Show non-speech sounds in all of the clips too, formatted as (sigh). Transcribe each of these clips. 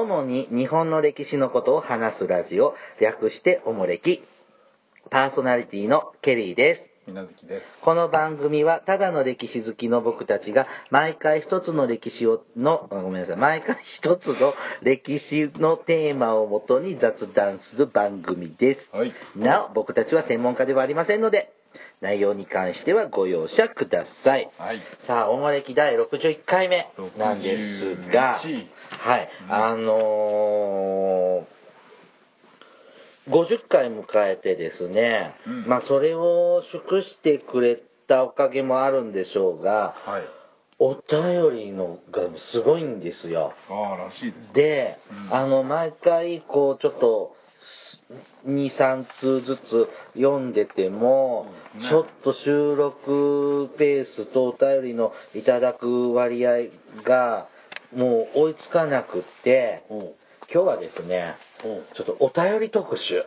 主に日本の歴史のことを話すラジオ、略しておもれき。パーソナリティのケリーです。この番組はただの歴史好きの僕たちが毎回一つの歴史をの、あごめんなさい、毎回一つの歴史のテーマをもとに雑談する番組です。はい。なお、僕たちは専門家ではありませんので、内容に関してはご容赦ください。はい。さあ、おもれき第61回目なんですが、61はい、うんあのー50回迎えてですね、うんまあそれを祝してくれたおかげもあるんでしょうが、はい。お便りのがすごいんですよ。ああ、らしいですね。で、うんあの、毎回、こう、ちょっと、2、3通ずつ読んでても、ねちょっと収録ペースとお便りのいただく割合が、もう追いつかなくって、今日はですね、ちょっとお便り特集。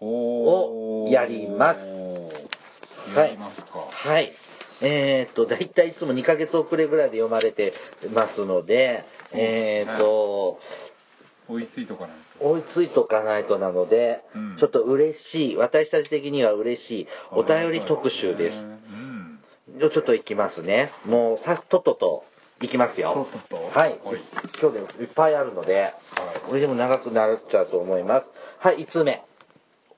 おをやりますやりますか。はい。えーっと、だいたいいつも2ヶ月遅れぐらいで読まれてますので、えーっと、追いついとかないと。追いついとかないとなので、うんちょっと嬉しい、私たち的には嬉しいお便り特集でうん。す。じゃあちょっと行きますね。もうさっとっとと行きますよ。はいはい。今日でいっぱいあるので、これでも長くなっちゃうと思います。はい、5つ目。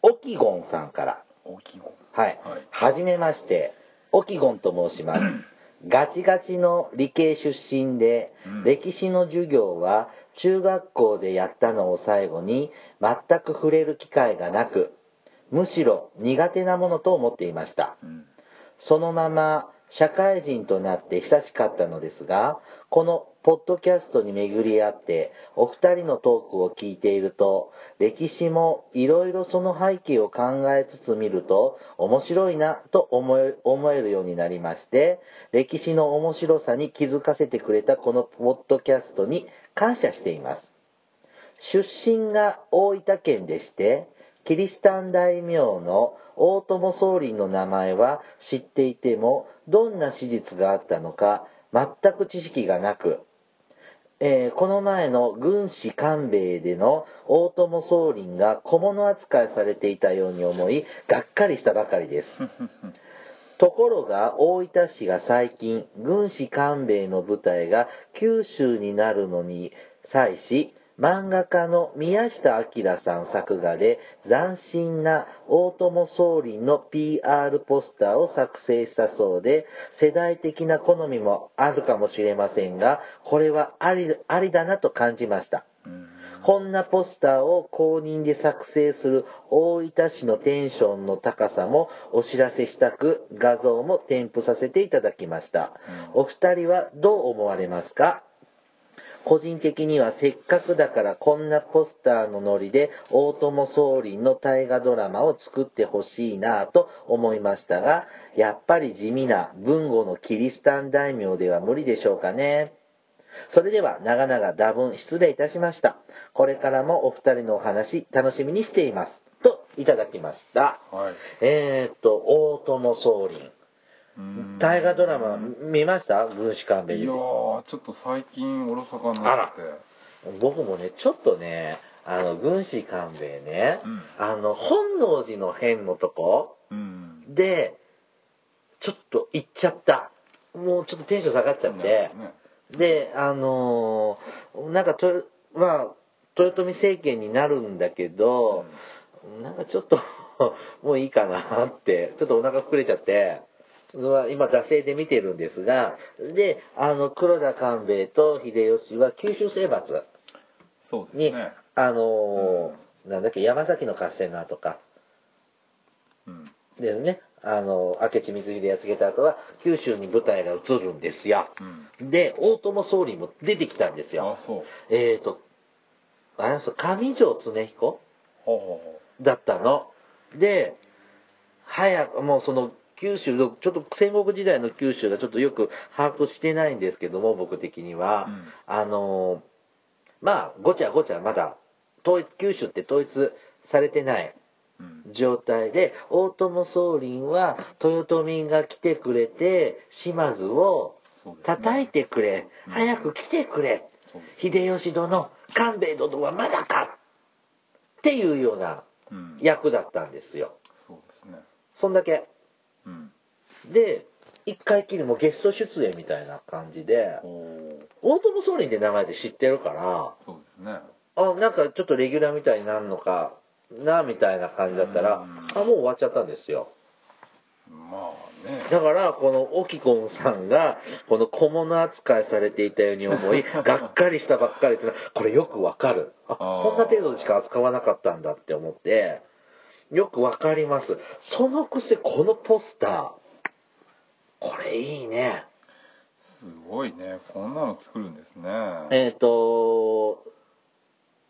オキゴンさんから。大きい子。はい。はじめまして、オキゴンと申します。ガチガチの理系出身で、うん歴史の授業は中学校でやったのを最後に全く触れる機会がなく、むしろ苦手なものと思っていました。うん。そのまま社会人となって久しかったのですが、このポッドキャストに巡り合って、お二人のトークを聞いていると、歴史もいろいろその背景を考えつつ見ると、面白いなと思え思えるようになりまして、歴史の面白さに気づかせてくれたこのポッドキャストに感謝しています。出身が大分県でして、キリシタン大名の大友宗麟の名前は知っていても、どんな史実があったのか全く知識がなく、えーこの前の軍師官兵衛での大友宗麟が小物扱いされていたように思い、がっかりしたばかりです。(laughs) ところが大分市が最近軍師官兵衛の舞台が九州になるのに際し漫画家の宮下明さん作画で斬新な大友宗麟の PR ポスターを作成したそうで世代的な好みもあるかもしれませんがこれはありありだなと感じました。うん。こんなポスターを公認で作成する大分市のテンションの高さもお知らせしたく画像も添付させていただきました。うんお二人はどう思われますか？個人的にはせっかくだからこんなポスターのノリで大友宗麟の大河ドラマを作ってほしいなぁと思いましたが、やっぱり地味な文豪のキリシタン大名では無理でしょうかね。それでは長々多分失礼いたしました。これからもお二人のお話楽しみにしています。といただきました。はい。えー、っと、大友宗麟。うん。大河ドラマ見ました？軍師官兵衛いやー、ちょっと最近おろそかになって。僕もね、ちょっとね、あの、軍師官兵衛ね、うん。あの、本能寺の変のとこうん。で、ちょっと行っちゃった。もうちょっとテンション下がっちゃって、ね。で、あのーなんかと、まあ、豊臣政権になるんだけど、なんかちょっと、(laughs) もういいかなって、ちょっとお腹膨れちゃって、今、惰性で見てるんですが、で、あの、黒田官兵衛と秀吉は九州征伐に、ね。あのーなんだっけ、山崎の合戦の後か、うん。ですね、あの、明智光秀やっつけた後は、九州に舞台が移るんですよ。うん。で、大友宗麟も出てきたんですよ。あ、そう。えーと、あれそう上条恒彦だったの。で、早く、もうその、九州の、ちょっと戦国時代の九州がちょっとよく把握してないんですけども、僕的には。うんあのー、まあ、ごちゃごちゃまだ、統一、九州って統一されてない。う。うん。状態で、大友宗麟は豊臣が来てくれて、島津を叩いてくれ、うん早く来てくれ、秀吉殿、官兵衛殿はまだかっていうようなうん。役だったんですよ。そうですね。そんだけ。うん。で、一回きりもゲスト出演みたいな感じで、大友総理って名前で知ってるから、そうですね。あ、なんかちょっとレギュラーみたいになるのかな、みたいな感じだったら、うんあ、もう終わっちゃったんですよ。まあね。だから、このオキコンさんが、この小物扱いされていたように思い、(laughs) がっかりしたばっかりっていうのは、これよくわかる。あ、こんな程度でしか扱わなかったんだって思って、よくわかります。そのくせ、このポスター、これいいね。すごいね。こんなの作るんですね。えっ、と、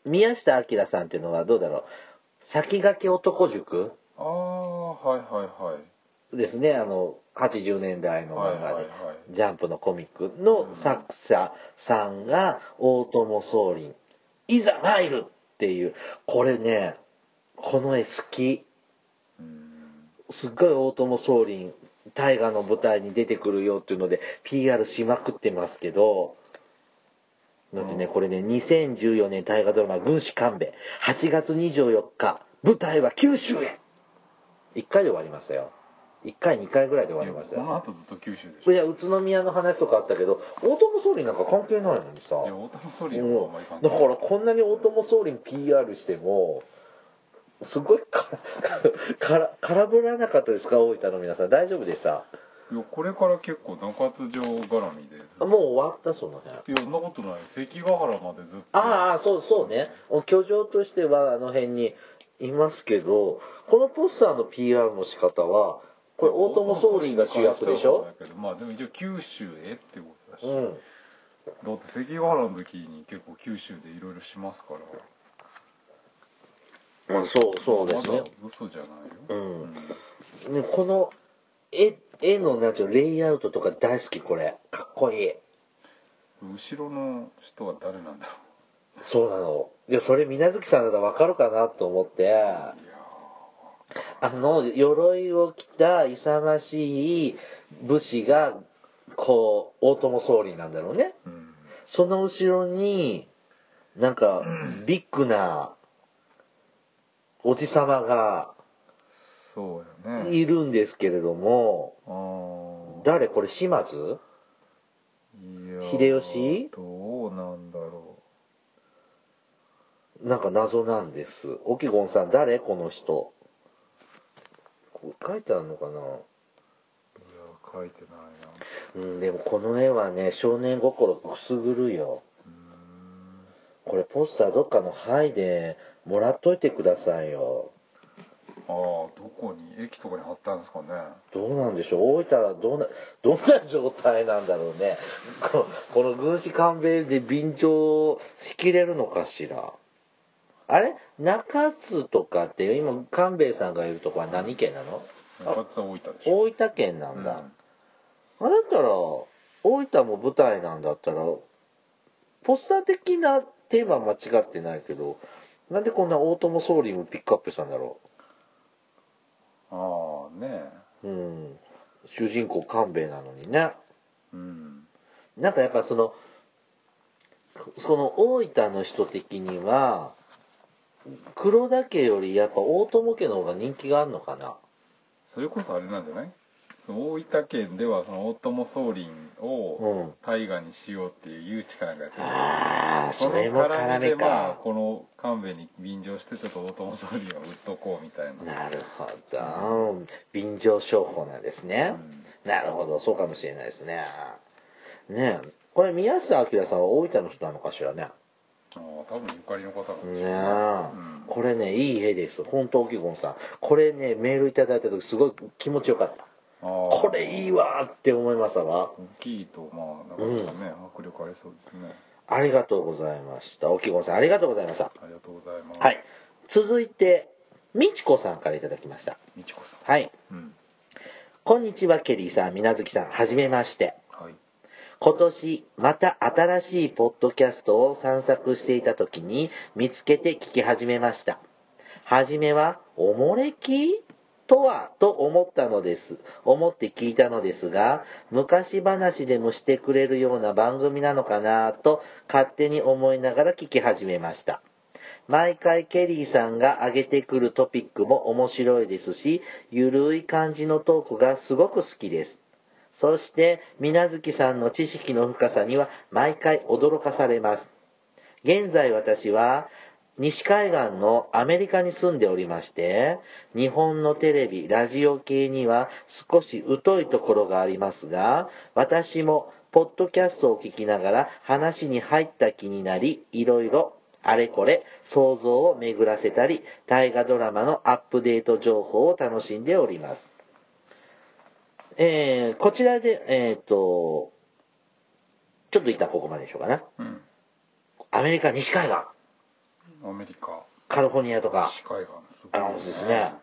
宮下明さんっていうのはどうだろう。先駆け男塾？ああ、はいはいはい。ですね、あの、80年代の漫画で、はいはいはいジャンプのコミックの作者さんが大友宗麟、いざ参るっていう、これね、この絵好き。うん。すっごい大友宗麟、大河の舞台に出てくるよっていうので PR しまくってますけど、だってね、うんこれね、2014年大河ドラマ、軍師官兵衛、8月24日、舞台は九州へ !1 回で終わりましたよ。1回、2回ぐらいで終わりましたよ。この後ずっと九州でしょ。いや、宇都宮の話とかあったけど、大友総理なんか関係ないのにさ。いや、大友総理はあんだからこんなに大友総理に PR しても、すごいか、(laughs) から、空振らなかったですか？大分の皆さん。大丈夫でした？いや、これから結構中津城絡みで。あもう終わったその辺。いや、そんなことない。関ヶ原までずっと。ああ、そうそうね。居城としてはあの辺にいますけど、このポスターの PR の仕方は、これ大友総理が主役でしょ？だけどまあでも一応九州へってことだし。うん。だって関ヶ原の時に結構九州でいろいろしますから。まあ、そう、そうですねまだ。嘘じゃないよ。うんね、この絵、絵のなんていうのレイアウトとか大好き、これ。かっこいい。後ろの人は誰なんだろそうなの。いや、それ、水無月さんだったらわかるかなと思って、う。いやあの、鎧を着た勇ましい武士が、こう、大友総理なんだろうね。ーうん。その後ろに、なんか、ビッグな、おじさまがそうやね。いるんですけれども。誰これ、島津？秀吉？どうなんだろなんか謎なんです。オキゴンさん、誰この人？こう書いてあるのかな？う。いや、書いてないな。うん、でもこの絵はね、少年心くすぐるよ。これポスターどっかのハイでもらっといてくださいよ。ああ、どこに？駅とかに貼ったんですかね。どうなんでしょう？大分はどんな、どんな状態なんだろうね。(laughs) ここの軍師官兵衛で便乗しきれるのかしら？あれ？中津とかって今官兵衛さんがいるとこは何県なの？中津は大分でしょ。大分県なんだ。あだったら、大分も舞台なんだったら、ポスター的なテーマは間違ってないけど、なんでこんな大友総理もピックアップしたんだろああ、ねう。うん。主人公官兵衛なのにね。うん。なんかやっぱその、その大分の人的には、黒田家よりやっぱ大友家の方が人気があるのかな？それこそあれなんじゃない？大分県ではその大友宗麟うをん。大河にしようっていう誘致かなんかやってるああ、それも絡み絡みでまあか。この勘弁に便乗してちょっと大友宗麟を売っとこうみたいな。なるほど。便乗商法なんですね。うんなるほど、そうかもしれないですね。ねえ。これ、宮下明さんは大分の人なのかしらね。ああ、多分ゆかりの方なんねえ、うんこれね、いい絵です。本当、沖ゴンさん。これね、メールいただいた時すごい気持ちよかった。これいいわーって思いましたわ。大きいとまあなかなかね、迫力ありそうですね。ありがとうございました。沖ゴンさん、ありがとうございました。ありがとうございます。はい。。続いて、みちこさんからいただきました。みちこさはい。ん。うん。こんにちは、ケリーさん、みなずきさん、はじめまして。はい。今年、また新しいポッドキャストを散策していた時に見つけて聞き始めました。はじめは、おもれき？とはと思ったのです。思って聞いたのですが、昔話でもしてくれるような番組なのかなと勝手に思いながら聞き始めました。毎回ケリーさんが挙げてくるトピックも面白いですし、ゆるい感じのトークがすごく好きです。そして、みなずきさんの知識の深さには毎回驚かされます。現在私は西海岸のアメリカに住んでおりまして、日本のテレビ、ラジオ系には少し疎いところがありますが、私もポッドキャストを聞きながら話に入った気になり、いろいろあれこれ想像を巡らせたり、大河ドラマのアップデート情報を楽しんでおります。えー、こちらで、えっ、と、ちょっと一旦ここまでにしようかな。うん。アメリカ西海岸、アメリカ、カリフォルニアとか、西海岸、すあのですね。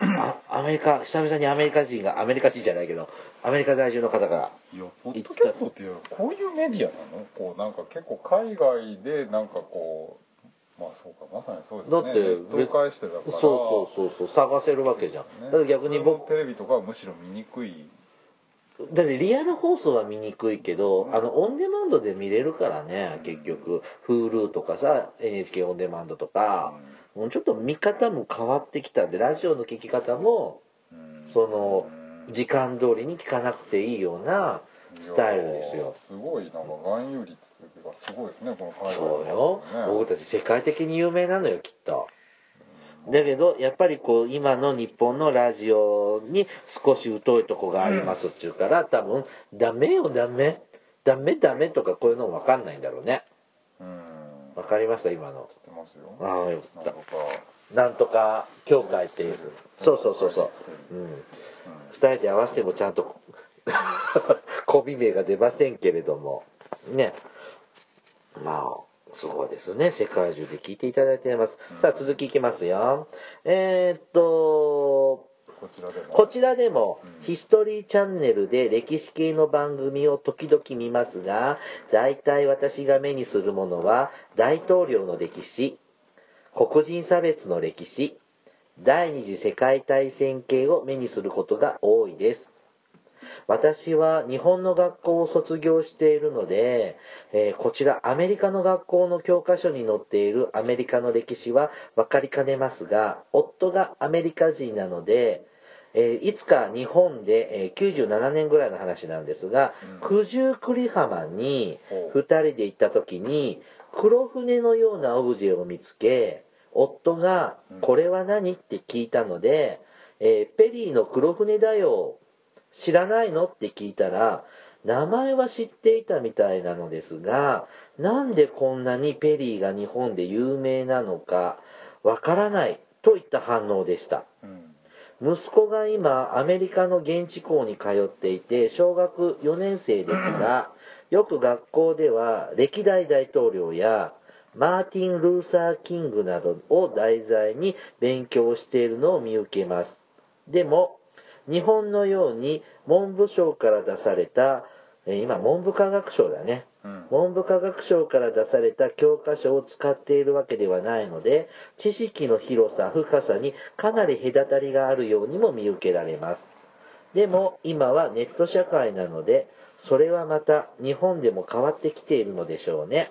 あアメリカ、久々にアメリカ人が、アメリカ人じゃないけど、アメリカ在住の方が、いや、ポッドキャストっていうこういうメディアなの？こう、なんか結構海外で、なんかこう、まあそうか、まさにそうですね。だってネットを介してだから。そうそうそうそう、探せるわけじゃん。ねだって逆に僕、テレビとかはむしろ見にくい。だってリアル放送は見にくいけど、あの、オンデマンドで見れるからね、結局。Hulu とかさ、NHK オンデマンドとか、もうちょっと見方も変わってきたんで、ラジオの聞き方も、うんそのうん時間通りに聞かなくていいようなスタイルですよ。すごい、なんか含有率がすごいですね、この海外そうよ。ね僕たち世界的に有名なのよ、きっと。だけど、やっぱりこう、今の日本のラジオに少し疎いとこがありますっていうから、多分、ダメよ、ダメ。ダメ、ダメとかこういうのわかんないんだろうね。うん。わかりました、今の。知ってますよ。ああ、よかっなんとか、た。なんとか、協会っていう。そうそうそうそう。うん。うん二人で合わせてもちゃんと、(laughs) コンビ名が出ませんけれども。ね。まあ、すごいですね。世界中で聞いていただいています。うんさあ、続きいきますよ。えーっと、こちらでも。こちらでもうん、ヒストリーチャンネルで歴史系の番組を時々見ますが、大体私が目にするものは、大統領の歴史、黒人差別の歴史、第二次世界大戦系を目にすることが多いです。私は日本の学校を卒業しているので、えーこちらアメリカの学校の教科書に載っているアメリカの歴史は分かりかねますが、夫がアメリカ人なので、えーいつか日本で、えー97年ぐらいの話なんですが、うん。九十九里浜にほう。2人で行った時に黒船のようなオブジェを見つけ夫がうん「これは何?」って聞いたので「えーペリーの黒船だよ知らないの?」って聞いたら名前は知っていたみたいなのですがなんでこんなにペリーが日本で有名なのかわからないといった反応でした。うん。息子が今アメリカの現地校に通っていて小学4年生ですがよく学校では歴代大統領やマーティン・ルーサー・キングなどを題材に勉強しているのを見受けますでも日本のように文部省から出されたえー今文部科学省だねうん。文部科学省から出された教科書を使っているわけではないので、知識の広さ、深さにかなり隔たりがあるようにも見受けられます。でも今はネット社会なので、それはまた日本でも変わってきているのでしょうね。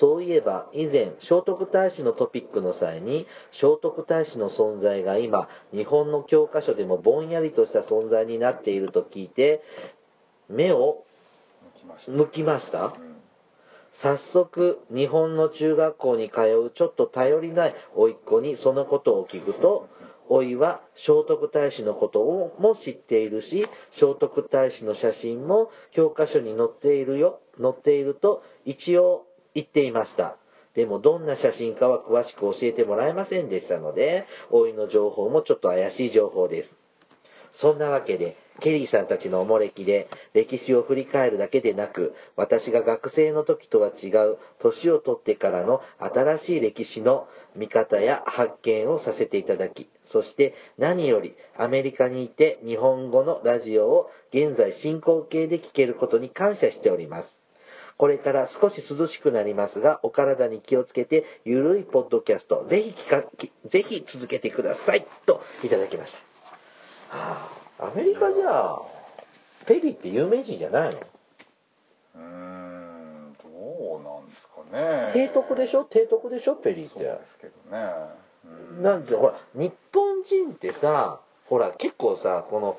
そういえば以前聖徳太子のトピックの際に聖徳太子の存在が今日本の教科書でもぼんやりとした存在になっていると聞いて目を。向きましたうん。早速日本の中学校に通うちょっと頼りない甥っ子にそのことを聞くと甥いは聖徳太子のことをも知っているし聖徳太子の写真も教科書に載っているよ載っていると一応言っていましたでもどんな写真かは詳しく教えてもらえませんでしたので甥いの情報もちょっと怪しい情報ですそんなわけで、ケリーさんたちのおもれきで、歴史を振り返るだけでなく、私が学生の時とは違う、年を取ってからの新しい歴史の見方や発見をさせていただき、そして何よりアメリカにいて日本語のラジオを現在進行形で聞けることに感謝しております。これから少し涼しくなりますが、お体に気をつけて、ゆるいポッドキャスト、ぜひ聞か、きぜひ続けてください。と、いただきました。はあ、アメリカじゃあ、ペリーって有名人じゃないの？うーんどうなんですかね提督でしょ？提督でしょ？ペリーって。そうですけどね、うんなんて、ほら、日本人ってさ、ほら、結構さ、この、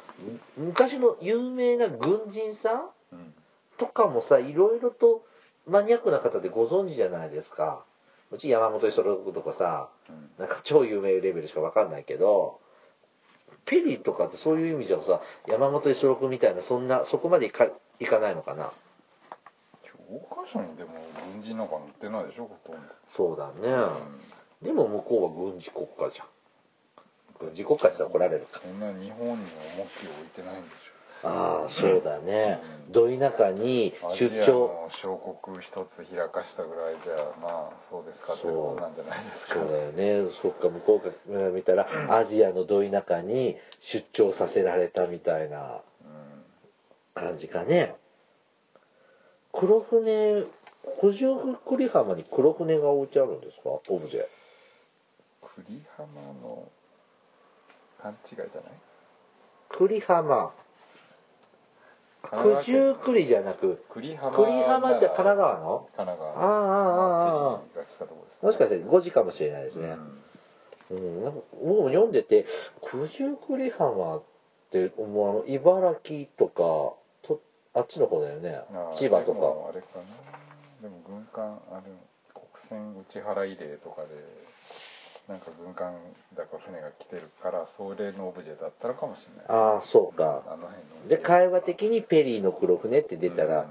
昔の有名な軍人さんうんとかもさ、いろいろとマニアックな方でご存知じゃないですか。うち山本五十六とかさ、うんなんか超有名レベルしかわかんないけど、ペリーとかってそういう意味じゃさ、山本五十六みたいな、そんな、そこまでいかいかないのかな。教科書にでも軍人なんか載ってないでしょほとんど、そうだね。うんでも向こうは軍事国家じゃん。軍事国家って言ったら怒られるか。そんな日本に重きを置いてないんでしああ、そうだねう。んど田舎に出ジア張。の小国一つ開かしたぐらいじゃまあそうですかってなんじゃないですかそうだよね。そっか、向こうから見たら、アジアのど田舎に出張させられたみたいなうん感じかね。黒船、九十九里浜に黒船が置いてあるんですか？オブジェ。栗浜の勘違いじゃない？栗浜。九十九里じゃなく、栗浜栗浜って神奈川の？神奈川。ああああああもしかして5時かもしれないですね。うん、なんか僕も読んでて、九十九里浜って、もうあの、茨城とか、とあっちの方だよね。千葉とでもか。あれかな。でも軍艦あれ国船内原慰霊とかでなんか軍艦だか船が来てるからそれのオブジェだったのかもしれないああ、そうか。あの辺ので、会話的にペリーの黒船って出たら、うん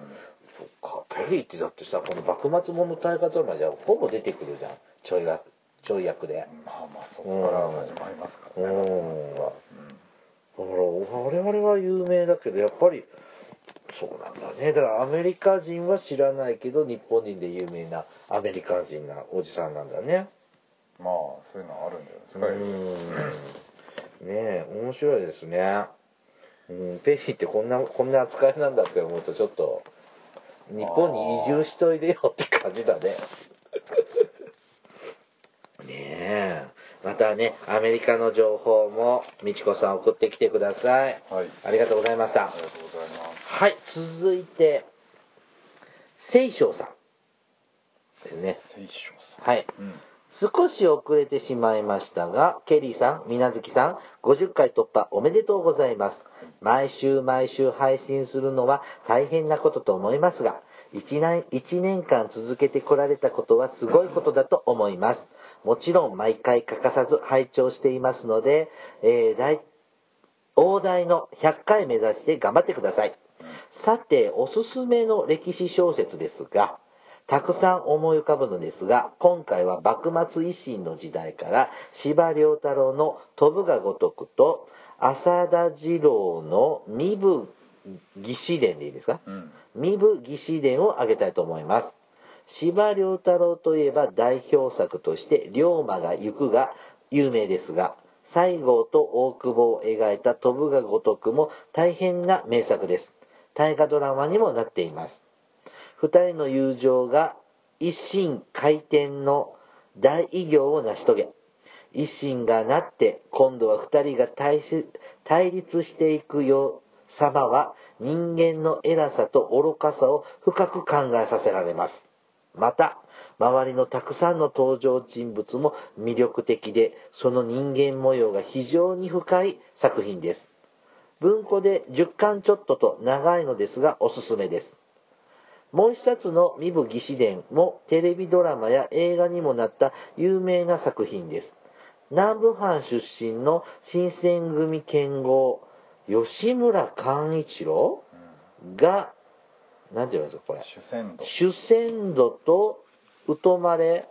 そっか、ペリーってだってさ、この幕末物の大河ドラマじゃほぼ出てくるじゃん。ちょい役、ちょい役で。まあまあそこから始まりますからねうんだから、我々は有名だけど、やっぱり、そうなんだね。だからアメリカ人は知らないけど、日本人で有名なアメリカ人なおじさんなんだね。うんまあそういうのあるんじゃうないですかん。ねえ、面白いですね。うん、ペリーってこんな、こんな扱いなんだって思うと、ちょっと、日本に移住しといでよって感じだね。(laughs) ねえ。またね、アメリカの情報も、みちこさん送ってきてください。はいありがとうございましたあ。りがとうございますはい、続いて、聖章さんですね。聖書はい。さんうん少し遅れてしまいましたが、ケリーさん、みなずきさん、50回突破おめでとうございます。毎週毎週配信するのは大変なことと思いますが、1年 ,1 年間続けてこられたことはすごいことだと思います。もちろん毎回欠かさず拝聴していますので、えー大大台の100回目指して頑張ってください。さて、おすすめの歴史小説ですが、たくさん思い浮かぶのですが、今回は幕末維新の時代から、司馬遼太郎の飛ぶが如くと、浅田次郎の身分義士伝でいいですか？うん身分義士伝を挙げたいと思います。司馬遼太郎といえば代表作として、龍馬が行くが有名ですが、西郷と大久保を描いた飛ぶが如くも大変な名作です。大河ドラマにもなっています。二人の友情が一心回転の大偉業を成し遂げ、一心がなって今度は二人が対立していくよ様は人間の偉さと愚かさを深く考えさせられます。また、周りのたくさんの登場人物も魅力的で、その人間模様が非常に深い作品です。文庫で10巻ちょっとと長いのですがおすすめです。もう一冊の身分義士伝もテレビドラマや映画にもなった有名な作品です。南部藩出身の新選組剣豪、吉村寛一郎が、なんて言うんですか、これ。主戦度主戦度と疎まれ、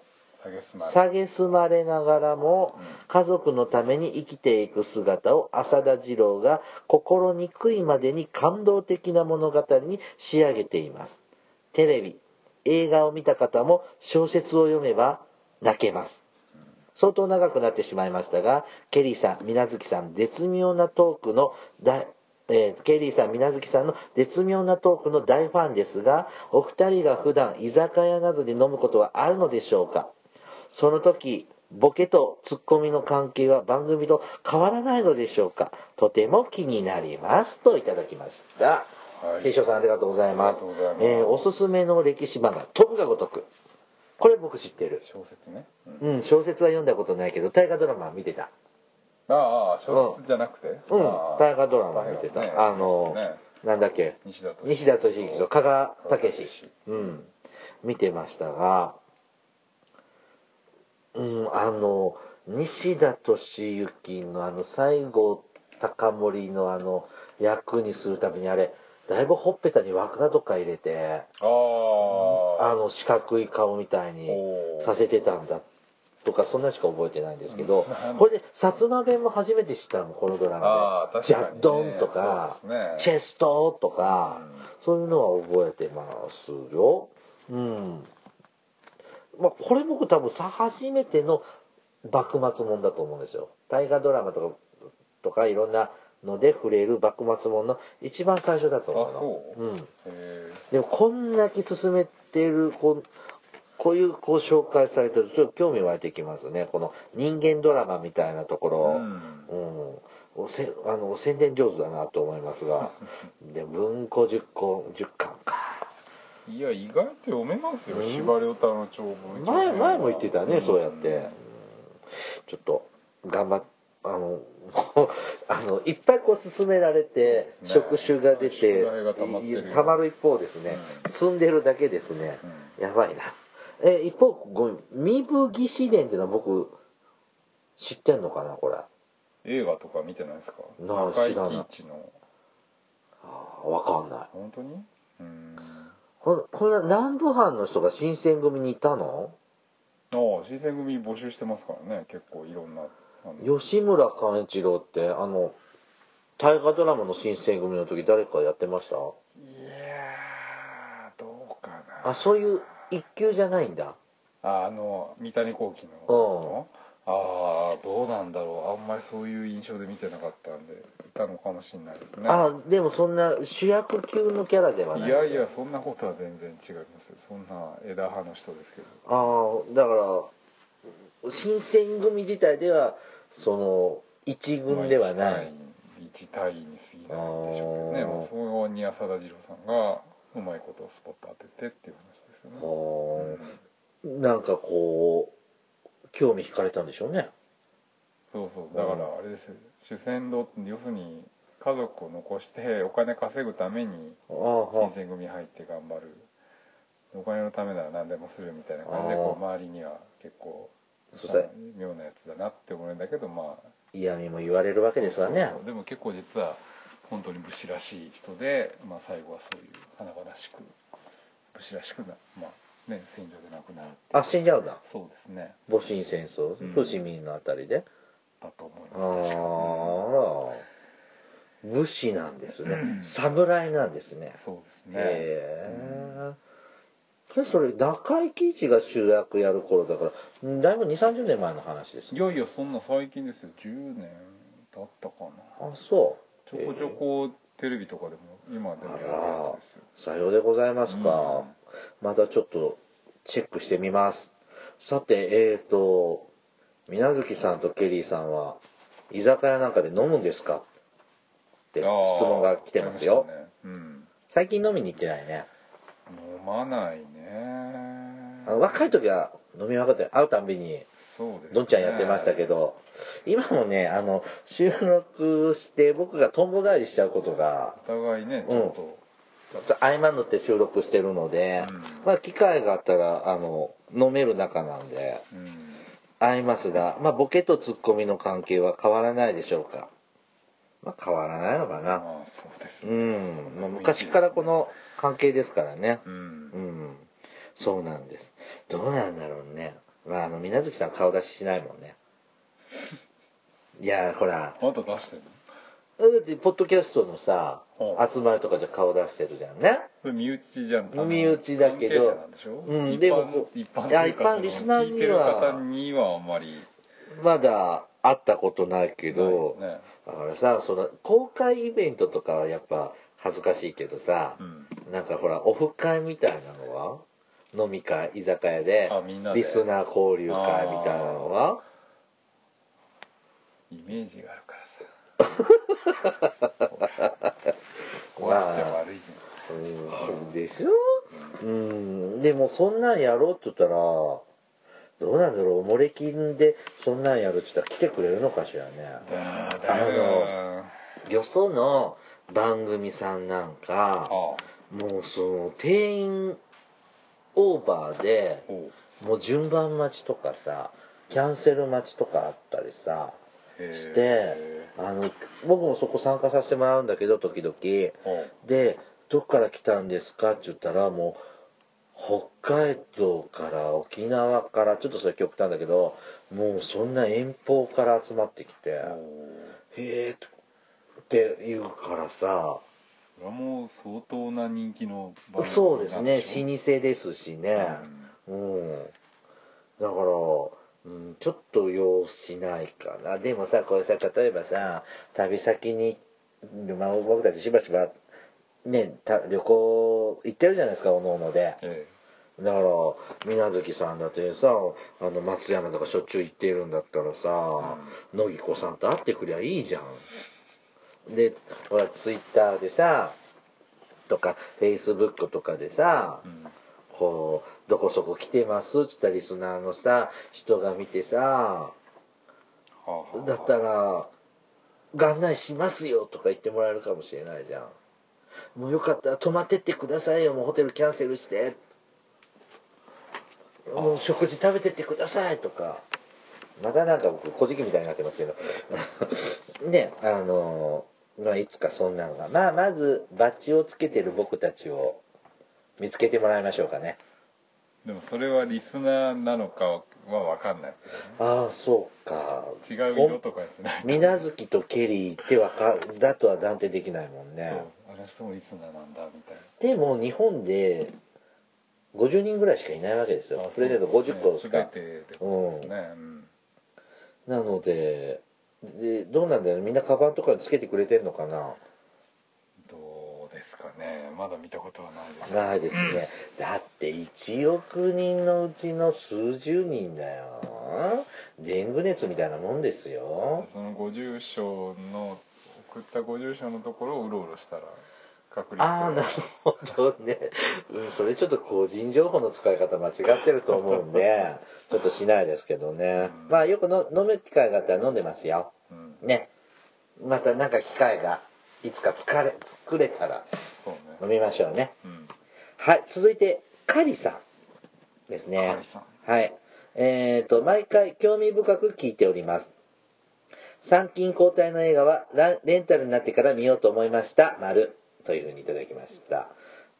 下げすまれながらもうん家族のために生きていく姿を浅田次郎が心にくいまでに感動的な物語に仕上げています。テレビ、映画を見た方も小説を読めば泣けます。相当長くなってしまいましたが、ケリーさん、みなずきさん、絶妙なトークのえーケリーさん、水無月さんの絶妙なトークの大ファンですが、お二人が普段居酒屋などで飲むことはあるのでしょうか？その時、ボケとツッコミの関係は番組と変わらないのでしょうか？とても気になります。といただきました。はいさんありがとうございます。ますえーおすすめの歴史漫画、飛ぶが如く。これ僕知ってる。小説ね、うんうん、小説は読んだことないけど、大河ドラマは見てた。ああ小説じゃなくて、うん大河ドラマ見てた。ねあの、ねなんだっけ、西田敏行と加賀武史史。うん。見てましたが、うん、あの、西田敏行のあの、西郷隆盛のあの、役にするためにあれ、だいぶほっぺたに枠とか入れて、あの、四角い顔みたいにさせてたんだとか、そんなしか覚えてないんですけどうん、これで、薩摩弁も初めて知ったの、このドラマで。ジャッドンとか、ねチェストとか、うんそういうのは覚えてますよ。うん。まあ、これ僕多分さ、初めての幕末もんだと思うんですよ。大河ドラマとか、とかいろんなので触れる幕末もんの一番最初だと思うの。あそう？うん。へでもこんだけ進めてるこうこういうこう紹介されてるとちょっと興味湧いてきますね。この人間ドラマみたいなところ、うん。うん。おせあの宣伝上手だなと思いますが。(laughs) で文庫10個10巻か。えいや意外と読めますよ、うん。太郎の長文。前前も言ってたね、ん。そうやって、うん。ちょっと頑張っあの (laughs) あのいっぱいこう進められて、ね。職種が出て宿題が溜まる。一方ですね、積んでるだけですね、うやばいな。え一方ごめん身分義士伝っていうのは僕知ってんのかなこれ。映画とか見てないですか？なあ知らない。あーわかんない。本当に？うん。このこれ南部藩の人が新選組にいたの？ああ新選組募集してますからね。結構いろんなあの吉村寛一郎ってあの大河ドラマの新選組の時誰かやってました？いやーどうかな。あそういう一級じゃないんだ。ああの三谷幸喜の。ああどうなんだろう。あんまりそういう印象で見てなかったんでいたのかもしれないですね。あでもそんな主役級のキャラではない。いやいやそんなことは全然違います。よそんな枝葉の人ですけど。ああだから新選組自体ではその一軍ではない、一隊員に過ぎないんでしょうけどね。そこに浅田次郎さんがうまいことをスポット当ててっていう話ですよね。はあなんかこう興味惹かれたんでしょうね。そうそう。だからあれですよ。主戦道って要するに家族を残してお金稼ぐために新選組入って頑張る。お金のためなら何でもするみたいな感じでこうあ周りには結構そ妙なやつだなって思うんだけどまあ。嫌味も言われるわけですわね。でも結構実は本当に武士らしい人で、まあ、最後はそういう華々しく武士らしくなまあね戦場で亡くなるあ死んじゃうんだ。そうですね。戊辰戦争？うん。伏見のあたりで、だと思いあますあ武士なんですね。(clears throat) 侍なんですね。そうですね。へえそれそれ中井貴一が主役やる頃だからうんだいぶ2 3 0年前の話ですいやいやそんな最近ですよ。10年経ったかな。あそう。ちょこちょこテレビとかでも今でもやるやつですよ。さようでございますか、うんまたちょっとチェックしてみます。さてえーと水無月さんとケリーさんは居酒屋なんかで飲むんですか？って質問が来てますよ。ね。うん。最近飲みに行ってないね。飲まないねあの若い時は飲み分かって会うたんびにどんちゃんやってましたけど今もねあの収録して僕がとんぼ返りしちゃうことがお互いねちうん。ょっと、合間縫って収録してるので、うん。まあ機会があったらあの飲める仲なんでうん。会いますが、まあ、ボケとツッコミの関係は変わらないでしょうか。まあ変わらないのかな。まあそうですうねん、まあ、昔からこの関係ですからね。うん。うん。そうなんですどうなんだろうね。まああの水無月さん顔出ししないもんね。(laughs) いやほら。あんた出してるの？だってポッドキャストのさうん。集まりとかじゃ顔出してるじゃんね。それ身内じゃん身内だけど。うん一般でも一般一般リスナーには方にはあんまり。まだ会ったことないけど、ね。だからさ、その、公開イベントとかはやっぱ恥ずかしいけどさう、ん。なんかほら、オフ会みたいなのは飲み会、居酒屋であみんなで。リスナー交流会みたいなのは？イメージがあるからさ。怖くて悪いじうん、でしょ？うん、でもそんなんやろうって言ったら、どうなんだろう、モレキンでそんなんやるって言ったら来てくれるのかしらね。あいぶの、よその番組さんなんか、あもうその定員オーバーで、もう順番待ちとかさ、キャンセル待ちとかあったりさ、へしてえ、あの、僕もそこ参加させてもらうんだけど、時々。で、どっから来たんですか？って言ったら、もう、北海道から沖縄から、ちょっとそれ極端だけど、もうそんな遠方から集まってきて、へえって言うからさ、それはもう相当な人気の番組そうですね、老舗ですしね。うん。だから、うん、ちょっと要しないかな。でもさ、これさ、例えばさ、旅先に、まあ、僕たちしばしば、ね、た旅行行ってるじゃないですか、おのおので。えだから、水無月さんだってさ、あの、松山とかしょっちゅう行ってるんだったらさ、野木子さんと会ってくりゃいいじゃん。で、ほら、ツイッターでさ、とか、フェイスブックとかでさえ、うんこう、どこそこ来てますって言ったリスナーのさ、人が見てさ、はあはあだったら、案内しますよとか言ってもらえるかもしれないじゃん。もうよかったら泊まってってくださいよ、もうホテルキャンセルして。もう食事食べてってくださいとか。またなんか僕、小じきみたいになってますけど。(laughs) ね、あの、まあ、いつかそんなのが。まあ、まず、バッジをつけてる僕たちを見つけてもらいましょうかね。でもそれはリスナーなのかは分かんないけああ、そうか。違う色とかですねみなずきとケリーってわかだとは断定できないもんね。そうあの人もリスナーなんだみたいなでも日本で50人ぐらいしかいないわけですよ。プレゼント50個しすか。べてですね、うんなので、で、どうなんだよね？みんなカバンとかにつけてくれてんのかな？どうですかねまだ見たことはないですないですね。だって1億人のうちの数十人だよ。デング熱みたいなもんですよ。そのご住所の送ったご住所のところをうろうろしたら確率ああ、なるほどね。うん、それちょっと個人情報の使い方間違ってると思うんで、(laughs) ちょっとしないですけどね。うんまあよくの飲む機会があったら飲んでますよ。うんね。またなんか機会がいつか疲れ作れたら飲みましょうね。うんはい、続いて、カリさんですね。はい。えっ、と、毎回興味深く聞いております。参勤交代の映画はラレンタルになってから見ようと思いました。丸。というふうにいただきました。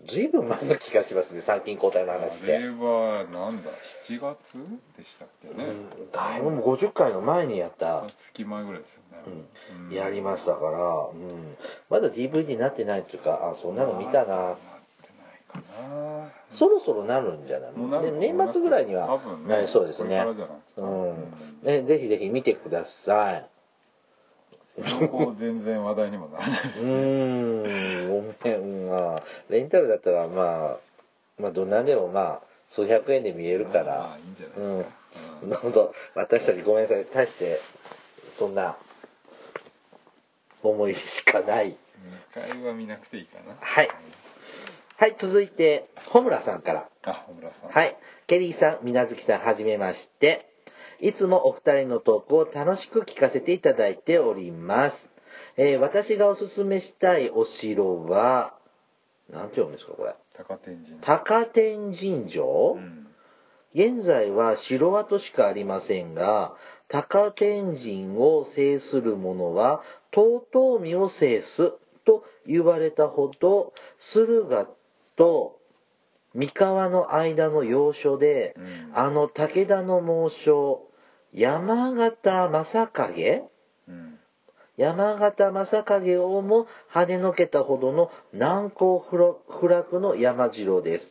ずいぶん前の気がしますね、参勤交代のあ話って。れはなんだ7月でしたっけね、うん、だいぶもう50回の前にやった、月前ぐらいですよね、うん、やりましたから、うん、まだ DVD になってないっていうか、あ、そんなの見たな。なってないかな。そろそろなるんじゃない？もうなるで年末ぐらいには多分ねなりそうですね。うん。ねぜひぜひ見てください情報全然話題にもならないうーんごめん。まあレンタルだったらまあまあどんなんでもまあ数百円で見えるかまらあいいんじゃないですか。うん。なるほど。私たちごめんなさい。大してそんな思いしかない。2回は見なくていいかな。はい。はい続いて穂村さんから。あ小村さん。はい。ケリーさん、みなずきさん、はじめまして。いつもお二人のトークを楽しく聞かせていただいております。えー私がおすすめしたいお城は、なんて読むんですか、これ。高天神高天神城、うん現在は城跡しかありませんが、高天神を制する者は、遠江を制すと言われたほど、駿河と三河の間の要所で、うんあの武田の猛将、山形正景うん山形正景をも跳ねのけたほどの難攻不落の山城です。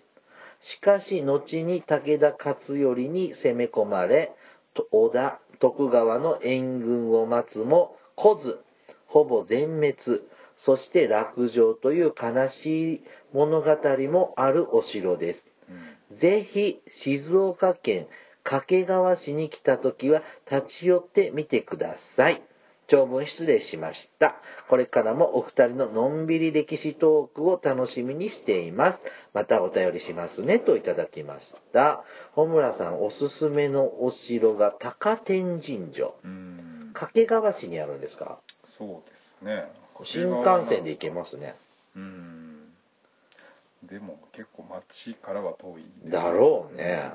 しかし、後に武田勝頼に攻め込まれ、と織田、徳川の援軍を待つも来ず、ほぼ全滅、そして落城という悲しい物語もあるお城です。うんぜひ、静岡県掛川市に来た時は立ち寄ってみてください。長文失礼しました。これからもお二人ののんびり歴史トークを楽しみにしています。またお便りしますね、といただきました。穂村さんおすすめのお城が高天神城。うん掛川市にあるんですか？そうですね新幹線で行けますね。うんでも結構町からは遠いですだろうね。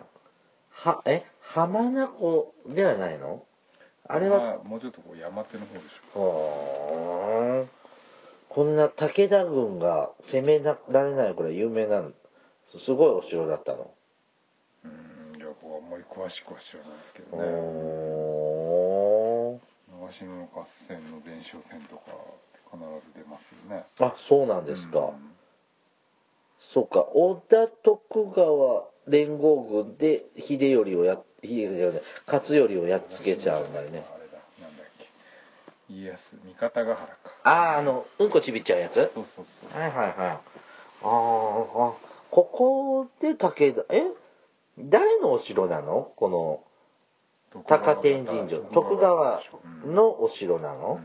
は、え、浜名湖ではないの？あれは、まあもうちょっとこう山手の方でしほーん。こんな武田軍が攻められないくらい有名なの。すごいお城だったの。ょうんいや僕はあんまり詳しくは知らないですけどねおー長篠の合戦の伝承戦とか必ず出ますよねあ、そうなんですか。うんそうか、織田徳川連合軍で秀頼をや、秀頼じ勝頼をやっつけちゃうんだよね。あれだ。なんだ。っけ家康三方ヶ原か。ああ、あの、うんこちびっちゃうやつ？そうそうそう。はいはいはい。あーあ、ここで武田、え？誰のお城なの？この高天神城。徳川のお城なうの、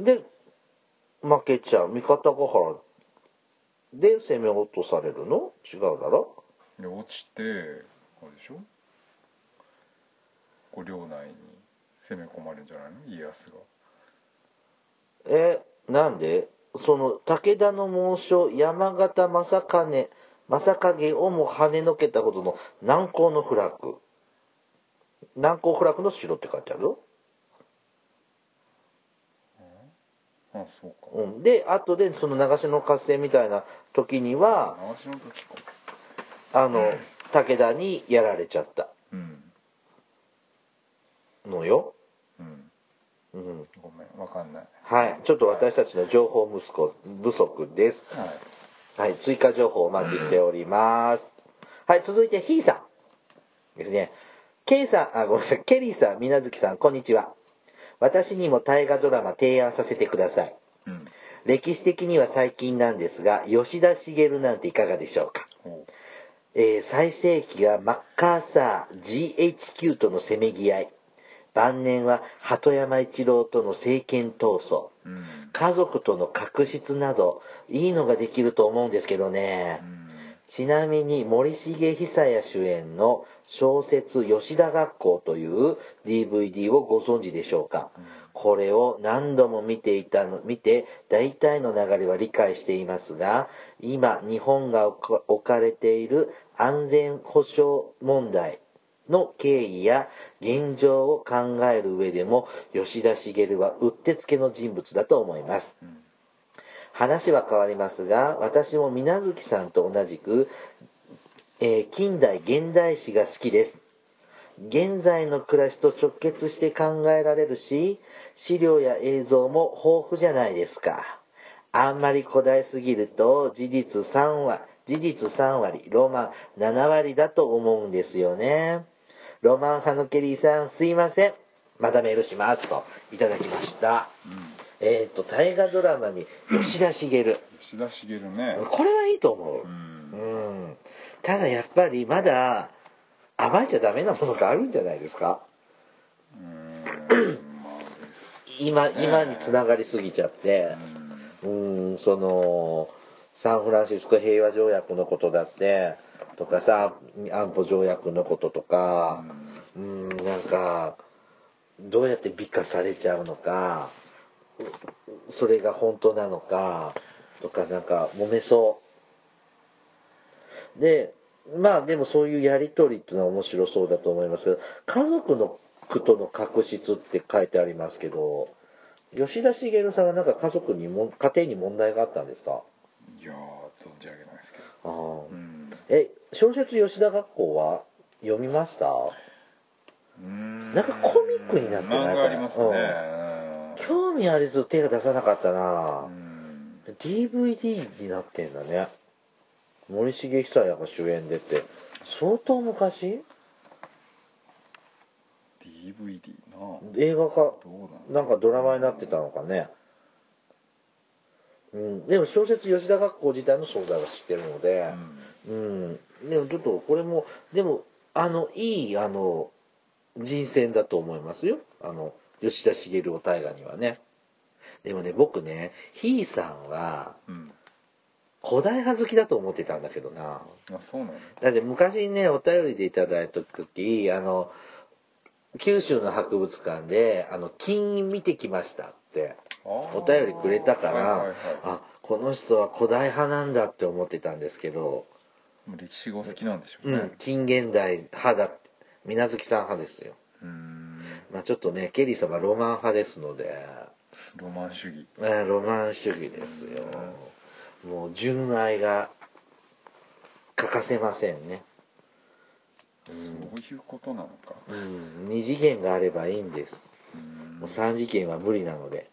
ん。で、負けちゃう。三方ヶ原で攻め落とされるの？違うだろ？で落ちてあれでしょ？こう領内に攻め込まれるんじゃないの？家康が。え、なんで？その、武田の猛将、山形正兼、正景をも跳ねのけたほどの難攻の不落。難攻不落の城って書いてあるよ。あそうか。うん。で、後でその長篠合戦みたいな時には、長篠の時かあの、武田にやられちゃったうんのよ。うんうん。ごめんわかんないはい。ちょっと私たちの情報息子不足です。はいはい。追加情報お待ちしております。はい。続いて、ひーさんですね。ケイさん、あ、ごめんなさい。ケリーさん、みなずきさん、こんにちは。私にも大河ドラマ提案させてください。うん歴史的には最近なんですが、吉田茂なんていかがでしょうか？ほえー最盛期はマッカーサー GHQ とのせめぎ合い。晩年は鳩山一郎との政権闘争。ううん家族との確執など、いいのができると思うんですけどねう。んちなみに森重久彌主演の小説吉田学校という DVD をご存知でしょうか？うんこれを何度も見ていたの、見て大体の流れは理解していますが、今日本が置かれている安全保障問題の経緯や現状を考える上でも吉田茂はうってつけの人物だと思います。うん話は変わりますが、私も水無月さんと同じく、えー近代現代史が好きです。現在の暮らしと直結して考えられるし、資料や映像も豊富じゃないですか。あんまり古代すぎると事実3割、事実3割、ロマン7割だと思うんですよね。ロマン派のケリーさん、すいません。またメールします。と、いただきました。うんえっ、と、大河ドラマに吉田茂。吉田茂ねこれはいいと思う。ううんん。ただやっぱりまだ暴いちゃダメなものがあるんじゃないですか？今、ね。今につながりすぎちゃって。うん、その、サンフランシスコ平和条約のことだって、とかさ、安保条約のこととか、うん、なんか、どうやって美化されちゃうのか、それが本当なのか、とかなんか揉めそう。で、まあでもそういうやりとりっていうのは面白そうだと思いますけど、家族の苦との確執って書いてありますけど、吉田茂さんはなんか家族にも、家庭に問題があったんですか？いやー存じ上げないですけああ。どうん。え、小説吉田学校は読みました？うーん。なんかコミックになってない漫画ありますね。興味ありそう手が出さなかったうな、ん DVD になってんだね森重久彌が主演でって相当昔？DVD な映画化なんかドラマになってたのかね。うん。でも小説吉田学校自体の存在は知ってるので。うん、でもちょっとこれもでもあのいいあの人選だと思いますよ。あの吉田茂を大河にはね。でもね僕ねひーさんはうん古代派好きだと思ってたんだけどな。あそうなの？だって昔ね、お便りでいただいた時、あの、九州の博物館で、あの、金見てきましたって、お便りくれたから、はいはいはい。あ、この人は古代派なんだって思ってたんですけど、歴史がお好きなんでしょううねん、近現代派だって、水無月さん派ですよ。うーん。まあちょっとね、ケリー様ロマン派ですので、ロマン主義。えーロマン主義ですよ。もう純愛が欠かせませんね。そういうことなのかうん、2次元があればいいんです。もう3次元は無理なので。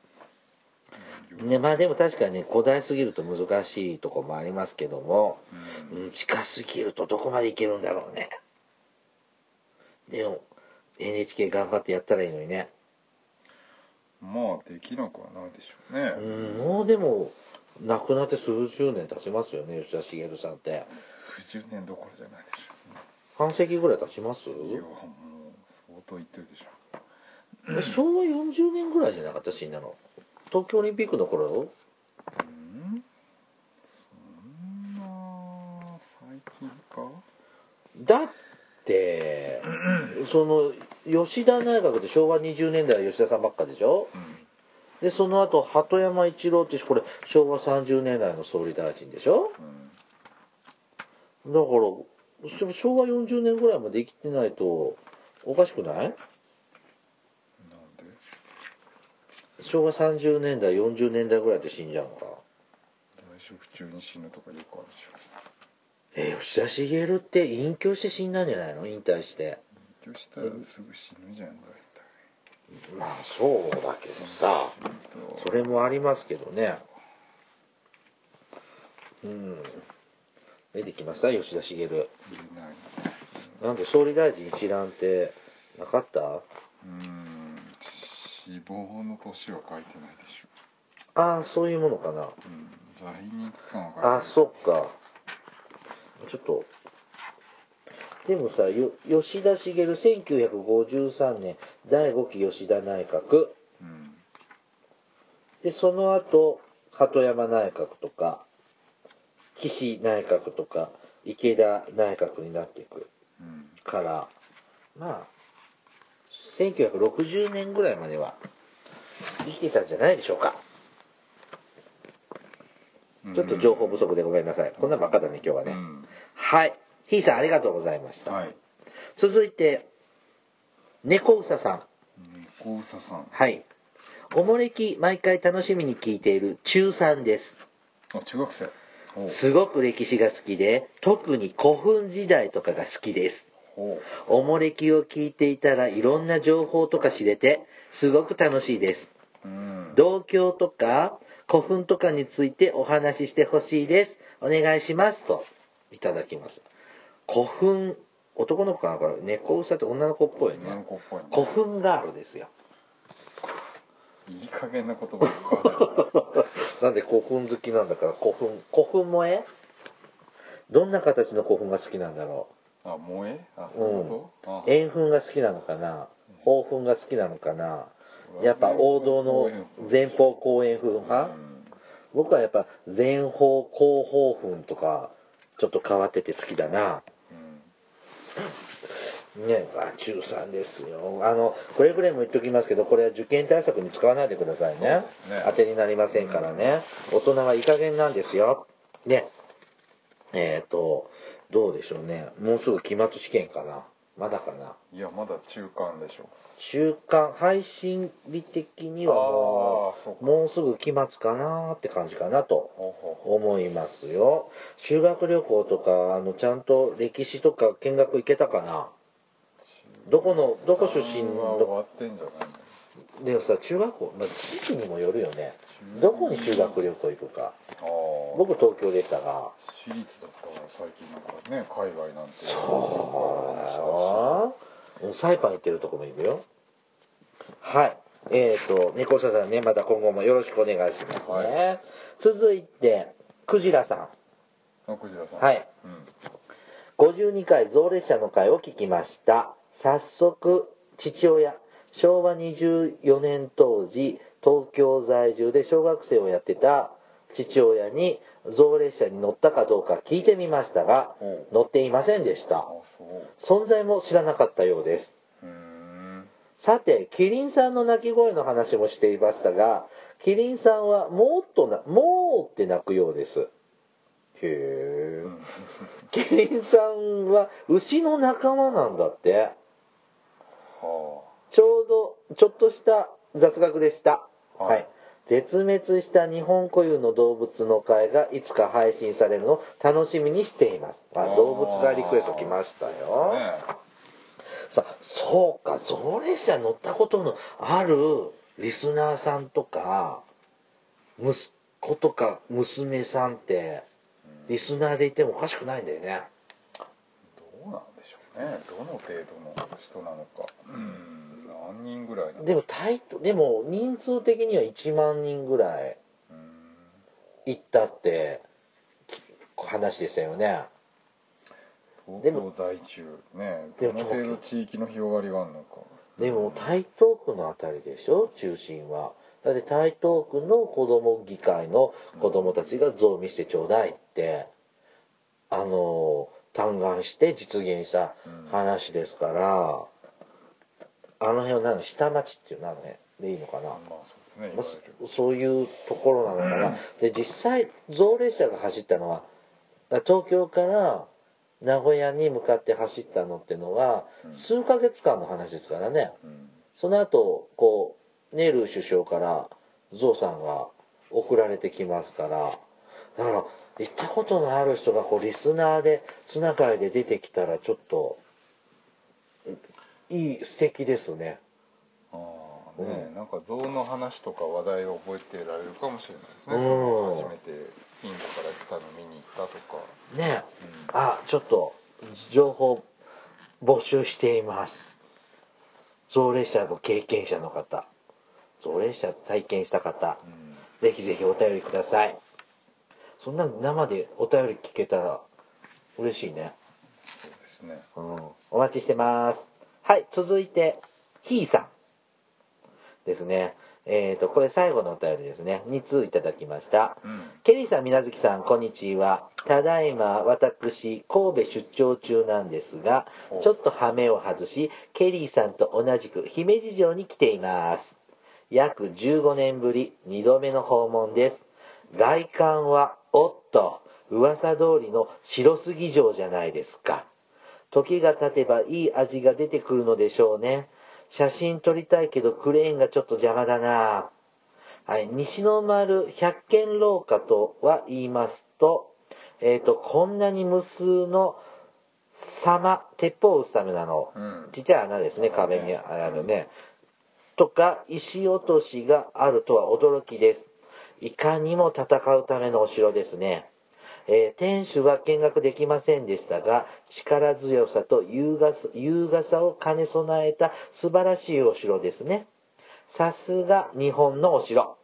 ね、まあでも確かにね、古代すぎると難しいとこもありますけども、うんうん、近すぎるとどこまでいけるんだろうね。でも、NHK 頑張ってやったらいいのにね。まあできなくはないでしょううねん、もうでも、亡くなって数十年経ちますよね、吉田茂さんって。数十年どころじゃないでし半世紀ぐらい経ちます？いやもう相当言ってるでしょ。え昭和40年ぐらいじゃなかった死んだの？東京オリンピックの頃？うん。そんな最近か？だって、(clears throat) その、吉田内閣って昭和20年代は吉田さんばっかでしょ？うんで、その後、鳩山一郎って、これ、昭和30年代の総理大臣でしょ？うん。だから、し昭和40年ぐらいまで生きてないと、おかしくない？なんで？昭和30年代、40年代ぐらいで死んじゃうのか。大食中に死ぬとかよくあるでしょ。え、吉田茂って隠居して死んだんじゃないの？引退して。勉強したらすぐ死ぬじゃん大まあ、そうだけどさ、体それもありますけどね。うん。出てきました吉田茂。なんで総理大臣一覧ってなかった？うん死亡の年は書いてないでしああ、そういうものかな。ょうん在任期間は書いてないああ、そっか。ちょっと。でもさ、よ吉田茂、1953年、第5期吉田内閣。うんで、その後、鳩山内閣とか、岸内閣とか、池田内閣になっていくうんから、まあ、1960年ぐらいまでは生きてたんじゃないでしょうか。ちょっと情報不足でごめんなさい。こんなばっかだね、今日はね。うんはい。ひーさん、ありがとうございました。はい続いて、猫うささん。高佐さんはい。おもれき、毎回楽しみに聞いている中3です。あ中学生すごく歴史が好きで、特に古墳時代とかが好きです。おもれきを聞いていたらいろんな情報とか知れて、すごく楽しいです。うん同郷とか古墳とかについてお話ししてほしいです。お願いします。と、いただきます。古墳、男の子かなんか、猫うさって女の子っぽい女のね。子っぽいね。古墳ガールですよ。いい加減な言葉 (laughs) なんで古墳好きなんだから古墳、古墳萌え？どんな形の古墳が好きなんだろあ萌え？あう。そういうこ円墳が好きなのかな？方墳が好きなのかな？やっぱ王道の前方後円墳派？僕はやっぱ前方後方墳とかちょっと変わってて好きだな。うんね、あ中3ですよ。あの、くれぐれも言っときますけど、これは受験対策に使わないでくださいね。ね当てになりませんからね。大人はいい加減なんですよ。ね。えっ、と、どうでしょうね。もうすぐ期末試験かな。まだかな。いやまだ中間でしょ中間、配信日的にはもうかう、もうすぐ期末かなって感じかなと思いますよ。修学旅行とか、あの、ちゃんと歴史とか見学行けたかな？うどこの、どこ出身は終わってんじゃないの？でもさ、中学校、まあ、地域にもよるよね。どこに修学旅行行くか。ああ僕東京でしたが。私立だったから最近なんかね海外なんてそう。サイパン行ってるとこもいるよ。はい。えっ、と、猫下さんね、また今後もよろしくお願いしますね。はい続いて、クジラさん。あ、クジラさん。はいうん。52回増列車の会を聞きました。早速、父親、昭和24年当時、東京在住で小学生をやってた父親に増列車に乗ったかどうか聞いてみましたがうん、乗っていませんでした。存在も知らなかったようです。さて、キリンさんの鳴き声の話もしていましたが、キリンさんはもっとな、もうって鳴くようです。へー。うんキリンさんは牛の仲間なんだって。はちょうど、ちょっとした雑学でした。は。はいい絶滅した日本固有の動物の会がいつか配信されるのを楽しみにしています。あ動物がリクエスト来ましたあ。よ。ねさそうか、ゾウ列車乗ったことのあるリスナーさんとか、息子とか娘さんって、うんリスナーでいてもおかしくないんだよね。どうなんでしょうね。どの程度の人なのか。うん。何人ぐらいなのでも、タイト、でも人数的には1万人ぐらいうん。行ったって、き話でしたよね。でも東京在住ね。どの程度地域の広がりがあるのか。でも台東区のあたりでしょ中心は。だって台東区の子供議会の子供たちが像見せてちょうだいって、あの、嘆願して実現した話ですから、あの辺は何下町っていうのあの辺でいいのかな。まあそうですね。いまあ。そそういうところなのかな。で、実際、象列車が走ったのは、東京から名古屋に向かって走ったのってのはうん、数ヶ月間の話ですからね。うん。その後、こう、ネルー首相からゾウさんが送られてきますから、だから、行ったことのある人がこう、リスナーで、つながりで出てきたら、ちょっと、いい、素敵ですね。ああね、うんなんか象の話とか話題を覚えてられるかもしれないですね。うん初めてインドから来たの見に行ったとか。ねうんあ、ちょっと、情報募集しています。ゾウ列車の経験者の方、ゾウ列車体験した方、うん。ぜひぜひお便りください。そんな生でお便り聞けたら嬉しいね。そうですね。うん。お待ちしてます。はい、続いて、ひーさん。ですね。えっ、と、これ最後のお便りですね。2通いただきました。うん。ケリーさん、みなずきさん、こんにちは。ただいま、私、神戸出張中なんですがお、ちょっと羽目を外し、ケリーさんと同じく姫路城に来ています。約15年ぶり、2度目の訪問です。外観は、おっと、噂通りの白杉城じゃないですか。時が経てばいい味が出てくるのでしょうね。写真撮りたいけどクレーンがちょっと邪魔だなはい、西の丸百軒廊下とは言いますと、えっ、と、こんなに無数の様、鉄砲を撃つためなの。うんちっちゃい穴ですね、壁にあるね。とか、石落としがあるとは驚きです。いかにも戦うためのお城ですね。えー天守は見学できませんでしたが、力強さと優雅さ優雅さを兼ね備えた素晴らしいお城ですね。さすが日本のお城。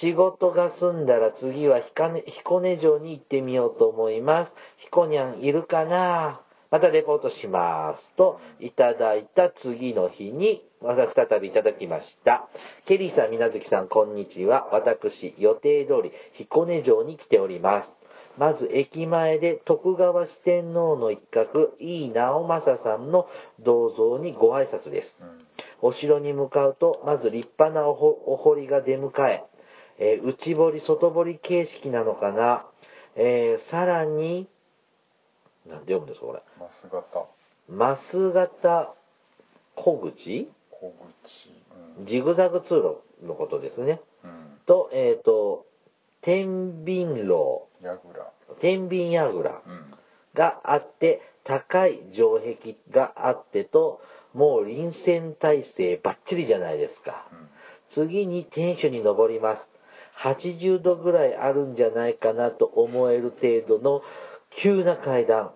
仕事が済んだら次は彦根城に行ってみようと思います。彦にゃんいるかな？またレポートします。と、いただいた次の日に、また再びいただきました。ケリーさん、みなずきさん、こんにちは。私、予定通り彦根城に来ております。まず駅前で徳川四天王の一角、井伊直政さんの銅像にご挨拶です。うん。お城に向かうと、まず立派なお堀が出迎え、えー内堀、外堀形式なのかな。えーさらに、なんで読むんですか、これ。マス型。マス型小口？うん。ジグザグ通路のことですね。うん。と、えっ、と、天秤楼。天秤櫓うん。があって、高い城壁があってと、もう臨戦態勢バッチリじゃないですか。うん。次に天守に登ります。80度ぐらいあるんじゃないかなと思える程度の急な階段。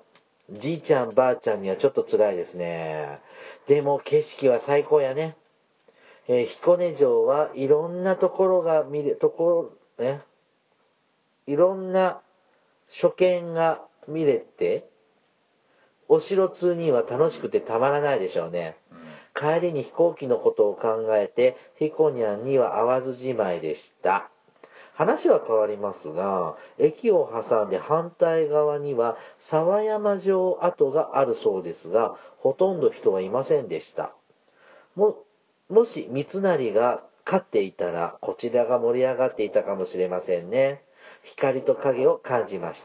じいちゃんばあちゃんにはちょっと辛いですね。でも景色は最高やね。えー彦根城はいろんなところが見れ、ところ、ね、いろんな所見が見れて、お城通には楽しくてたまらないでしょうね。うん帰りに飛行機のことを考えて、ヒコニャンには会わずじまいでした。話は変わりますが、駅を挟んで反対側には沢山城跡があるそうですが、ほとんど人はいませんでした。も、もし三成が勝っていたら、こちらが盛り上がっていたかもしれませんね。光と影を感じまし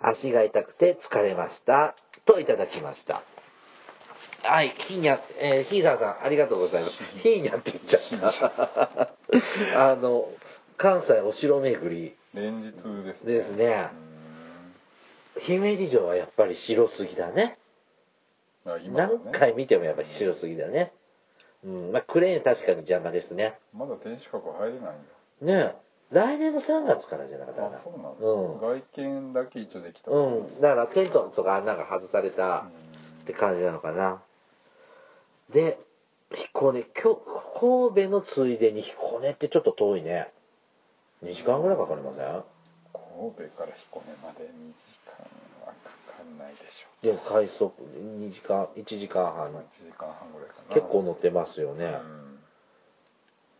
た。足が痛くて疲れました。といただきました。はい、ひーにゃ、えー、ひーさんさん、ありがとうございます。ひーにゃって言っちゃった。(laughs) あの、関西お城巡り、連日ですね。ですねうん姫路城はやっぱり白すぎだね。ね何回見てもやっぱり白すぎだね。うん、まあ、クレーン確かに邪魔ですね。まだ天守閣入れないんだ。ねえ、来年の3月からじゃなかったかなあ、。そうなんだ。うん外見だけ一応できた。うん、だからテントとかなんか外されたって感じなのかな。で、彦根、きょ神戸のついでに彦根ってちょっと遠いね。2時間ぐらいかかりません？神戸から彦根まで2時間はかかんないでしでも快速2時間、1時間ょ。半まあ、1時間半ぐらいかな。結構乗ってますよね。うん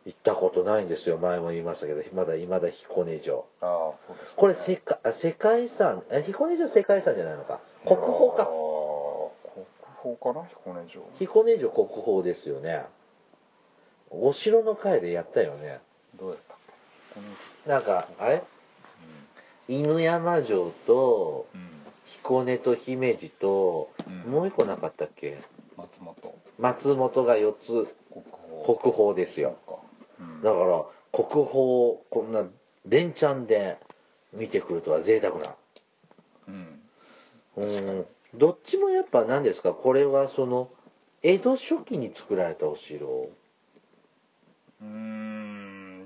行ったことないんですよ。前も言いましたけど、まだ未だ彦根城。ああ、そうですね。これ世界、あ世界遺産、え彦根城世界遺産じゃないのか。国宝か。国宝かな？彦根城。彦根城国宝ですよね。お城の会でやったよね。どうやった？なんか、あれ？犬山城と、うん。うん。彦根と姫路と、うんもう一個なかったっけ？松本。松本が4つ国宝。国宝ですよ。だから、国宝、こんな、連チャンで見てくるとは贅沢な。うん。うん。どっちもやっぱ何ですか？これはその、江戸初期に作られたお城。うーん、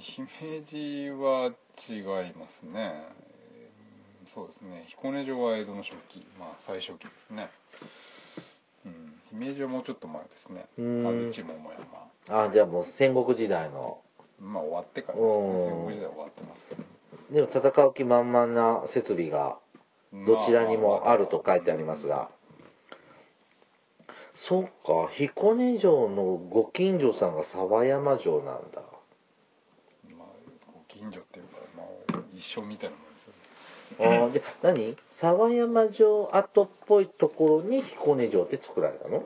姫路は違いますね。えーそうですね。彦根城は江戸の初期、まあ最初期ですね。うん、姫路はもうちょっと前ですね。安土桃山。あ、じゃあもう戦国時代の。まあ終わってからですね。うん戦国時代は終わってますけど。でも戦う気満々な設備がどちらにもあると書いてありますが。そっか、彦根城のご近所さんが沢山城なんだ。近所っていうか、まあ、一緒みたいなもん。ですよね。あーで、何沢山城跡っぽいところに彦根城って作られたの？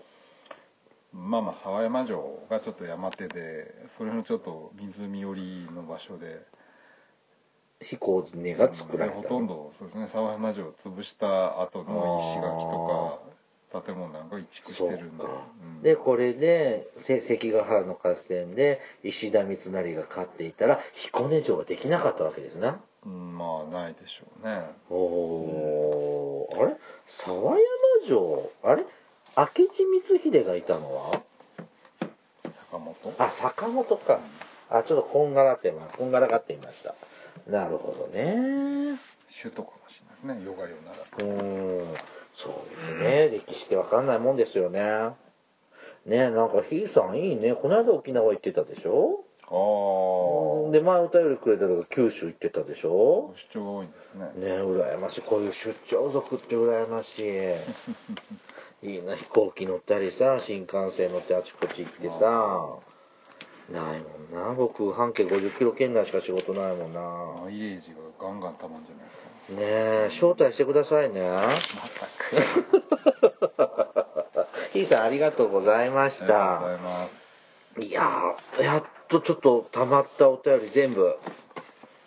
まあまあ、沢山城がちょっと山手で、それのちょっと湖寄りの場所で、彦根が作られたほとんどそうですね沢山城を潰した後の石垣とか建物なんかを移築してるんで、そうん。で、これで、せ関ヶ原の合戦で石田三成が勝っていたら、彦根城ができなかったわけですな。うんまあないでしょうね。おー、あれ？沢山城？あれ？明智光秀がいたのは？坂本？あ、坂本か。あ、ちょっとこんがらってま、こんがらがっていました。なるほどね。首都かもしれないですね。ヨガヨなら。うーん、そうですね。歴史ってわかんないもんですよね。ねなんかひいさんいいね。この間沖縄行ってたでしょ？ああで、前歌よりくれたとか九州行ってたでしょ？主張が多いんですねね羨ましい。こういう出張族って羨ましい。(laughs) いいな、飛行機乗ったりさ、新幹線乗ってあちこち行ってさ。ないもんな。僕、半径50キロ圏内しか仕事ないもんな。マイレージがガンガンたまんじゃないですかねえ、招待してくださいね。まひいさん、ありがとうございましありがとうござた。いますいやー、やっとちょっと溜まったお便り全部、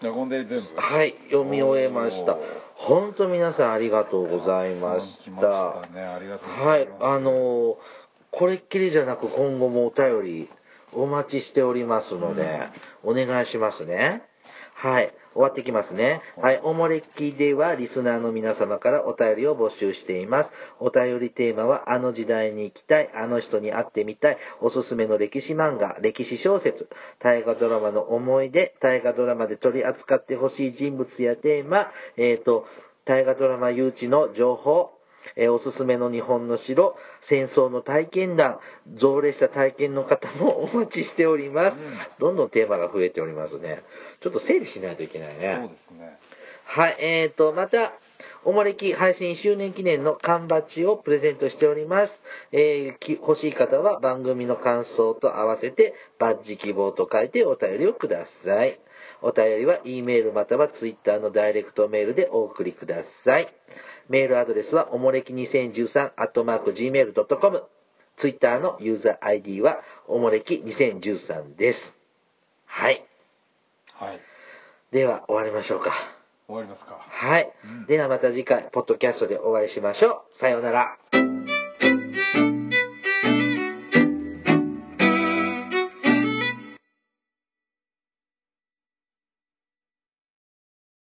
じゃあこんで全部？はい、読み終えました。本当皆さんありがとうございました。したねありがとうごはいあのーこれっきりじゃなく今後もお便りお待ちしておりますので、お願いしますね。はい。終わってきますね。はい。おもれきではリスナーの皆様からお便りを募集しています。お便りテーマは、あの時代に行きたい、あの人に会ってみたい、おすすめの歴史漫画、歴史小説、大河ドラマの思い出、大河ドラマで取り扱ってほしい人物やテーマ、えっ、と、大河ドラマ誘致の情報、えーおすすめの日本の城、戦争の体験談、造霊した体験の方もお待ちしております。うんどんどんテーマが増えておりますね。ちょっと整理しないといけないそうね。ですね。はい、えーと、また、おもれき配信周年記念の缶バッジをプレゼントしております。えーき欲しい方は番組の感想と合わせてバッジ希望と書いてお便りをください。お便りは E メールまたは Twitter のダイレクトメールでお送りください。メールアドレスはおもれき2013 gmail.com。Twitter のユーザー ID はおもれき2013です。はい。はい。では終わりましょうか。終わりますか。はい。うんではまた次回、ポッドキャストでお会いしましょう。さようなら。